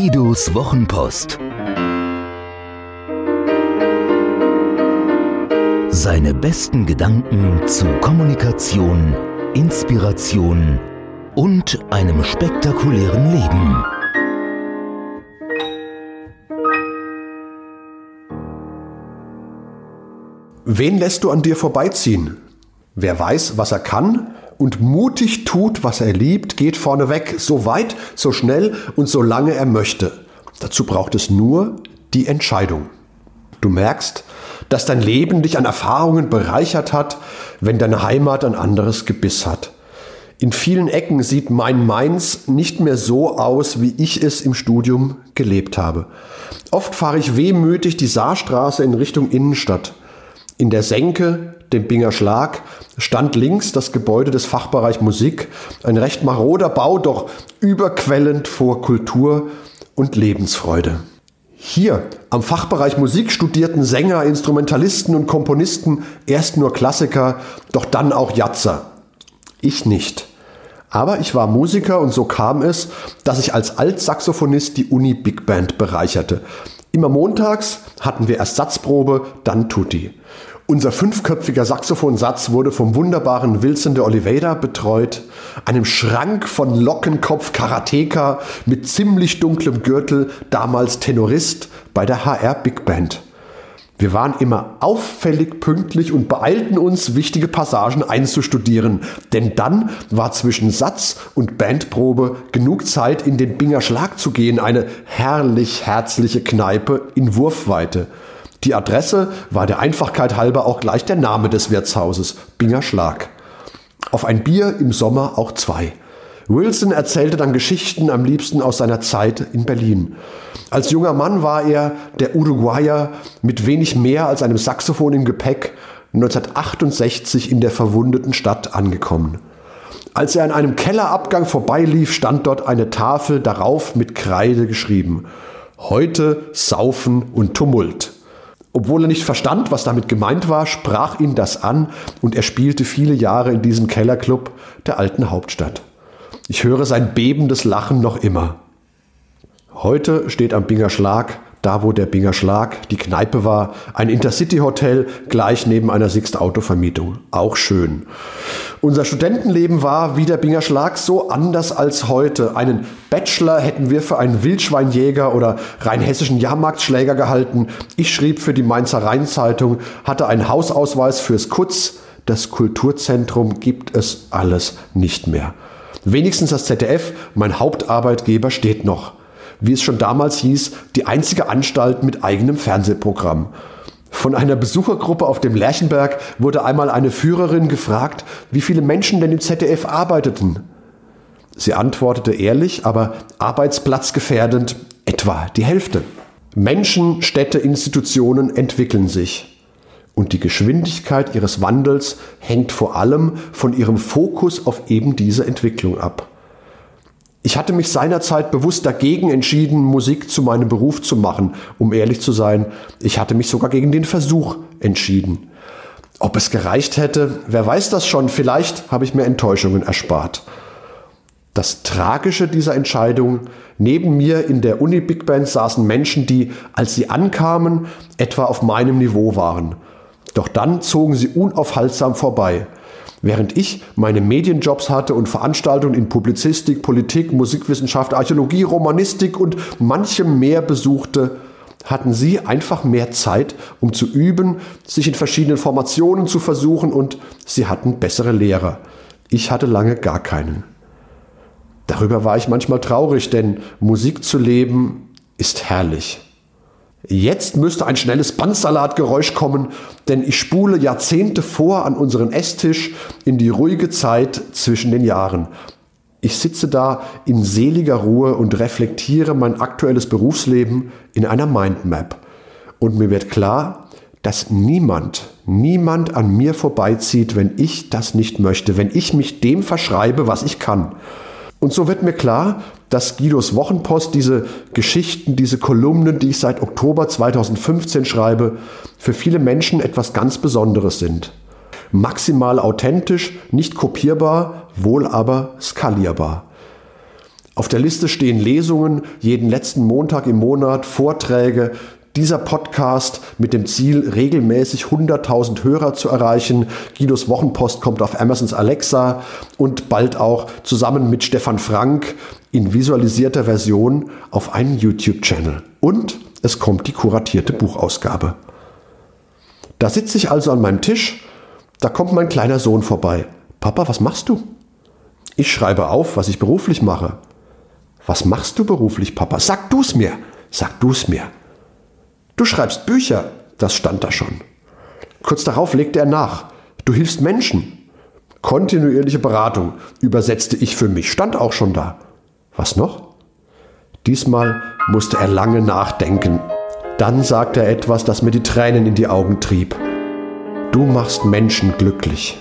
Guidos Wochenpost. Seine besten Gedanken zu Kommunikation, Inspiration und einem spektakulären Leben. Wen lässt du an dir vorbeiziehen? Wer weiß, was er kann und mutig tut, was er liebt, geht vorneweg, so weit, so schnell und so lange er möchte. Dazu braucht es nur die Entscheidung. Du merkst, dass dein Leben dich an Erfahrungen bereichert hat, wenn deine Heimat ein anderes Gebiss hat. In vielen Ecken sieht mein Mainz nicht mehr so aus, wie ich es im Studium gelebt habe. Oft fahre ich wehmütig die Saarstraße in Richtung Innenstadt. In der Senke, dem Binger Schlag, stand links das Gebäude des Fachbereich Musik, ein recht maroder Bau, doch überquellend vor Kultur und Lebensfreude. Hier am Fachbereich Musik studierten Sänger, Instrumentalisten und Komponisten erst nur Klassiker, doch dann auch Jatzer. Ich nicht. Aber ich war Musiker und so kam es, dass ich als Altsaxophonist die Uni Big Band bereicherte. Immer montags hatten wir erst Satzprobe, dann Tutti. Unser fünfköpfiger Saxophonsatz wurde vom wunderbaren Wilson de Oliveira betreut, einem Schrank von Lockenkopf Karateka mit ziemlich dunklem Gürtel, damals Tenorist bei der HR Big Band. Wir waren immer auffällig pünktlich und beeilten uns, wichtige Passagen einzustudieren, denn dann war zwischen Satz und Bandprobe genug Zeit, in den Binger Schlag zu gehen, eine herrlich herzliche Kneipe in Wurfweite. Die Adresse war der Einfachkeit halber auch gleich der Name des Wirtshauses, Binger Schlag. Auf ein Bier im Sommer auch zwei. Wilson erzählte dann Geschichten am liebsten aus seiner Zeit in Berlin. Als junger Mann war er, der Uruguayer, mit wenig mehr als einem Saxophon im Gepäck 1968 in der verwundeten Stadt angekommen. Als er an einem Kellerabgang vorbeilief, stand dort eine Tafel darauf mit Kreide geschrieben. Heute Saufen und Tumult. Obwohl er nicht verstand, was damit gemeint war, sprach ihn das an und er spielte viele Jahre in diesem Kellerclub der alten Hauptstadt. Ich höre sein bebendes Lachen noch immer. Heute steht am Binger Schlag da wo der Binger Schlag die Kneipe war, ein Intercity-Hotel gleich neben einer Sixt-Autovermietung. Auch schön. Unser Studentenleben war wie der Binger Schlag so anders als heute. Einen Bachelor hätten wir für einen Wildschweinjäger oder rheinhessischen Jahrmarktschläger gehalten. Ich schrieb für die Mainzer Rheinzeitung, hatte einen Hausausweis fürs Kutz. Das Kulturzentrum gibt es alles nicht mehr. Wenigstens das ZDF, mein Hauptarbeitgeber, steht noch wie es schon damals hieß, die einzige Anstalt mit eigenem Fernsehprogramm. Von einer Besuchergruppe auf dem Lerchenberg wurde einmal eine Führerin gefragt, wie viele Menschen denn im ZDF arbeiteten. Sie antwortete ehrlich, aber arbeitsplatzgefährdend, etwa die Hälfte. Menschen, Städte, Institutionen entwickeln sich. Und die Geschwindigkeit ihres Wandels hängt vor allem von ihrem Fokus auf eben diese Entwicklung ab. Ich hatte mich seinerzeit bewusst dagegen entschieden, Musik zu meinem Beruf zu machen. Um ehrlich zu sein, ich hatte mich sogar gegen den Versuch entschieden. Ob es gereicht hätte, wer weiß das schon, vielleicht habe ich mir Enttäuschungen erspart. Das Tragische dieser Entscheidung, neben mir in der Uni Big Band saßen Menschen, die, als sie ankamen, etwa auf meinem Niveau waren. Doch dann zogen sie unaufhaltsam vorbei. Während ich meine Medienjobs hatte und Veranstaltungen in Publizistik, Politik, Musikwissenschaft, Archäologie, Romanistik und manchem mehr besuchte, hatten sie einfach mehr Zeit, um zu üben, sich in verschiedenen Formationen zu versuchen und sie hatten bessere Lehrer. Ich hatte lange gar keinen. Darüber war ich manchmal traurig, denn Musik zu leben ist herrlich. Jetzt müsste ein schnelles Bandsalatgeräusch kommen, denn ich spule Jahrzehnte vor an unseren Esstisch in die ruhige Zeit zwischen den Jahren. Ich sitze da in seliger Ruhe und reflektiere mein aktuelles Berufsleben in einer Mindmap. Und mir wird klar, dass niemand, niemand an mir vorbeizieht, wenn ich das nicht möchte, wenn ich mich dem verschreibe, was ich kann. Und so wird mir klar, dass Guidos Wochenpost diese Geschichten, diese Kolumnen, die ich seit Oktober 2015 schreibe, für viele Menschen etwas ganz Besonderes sind. Maximal authentisch, nicht kopierbar, wohl aber skalierbar. Auf der Liste stehen Lesungen jeden letzten Montag im Monat, Vorträge, dieser Podcast mit dem Ziel, regelmäßig 100.000 Hörer zu erreichen. Guidos Wochenpost kommt auf Amazons Alexa und bald auch zusammen mit Stefan Frank in visualisierter Version auf einen YouTube-Channel. Und es kommt die kuratierte Buchausgabe. Da sitze ich also an meinem Tisch, da kommt mein kleiner Sohn vorbei. Papa, was machst du? Ich schreibe auf, was ich beruflich mache. Was machst du beruflich, Papa? Sag du's mir. Sag du's mir. Du schreibst Bücher, das stand da schon. Kurz darauf legte er nach. Du hilfst Menschen. Kontinuierliche Beratung, übersetzte ich für mich, stand auch schon da. Was noch? Diesmal musste er lange nachdenken. Dann sagte er etwas, das mir die Tränen in die Augen trieb. Du machst Menschen glücklich.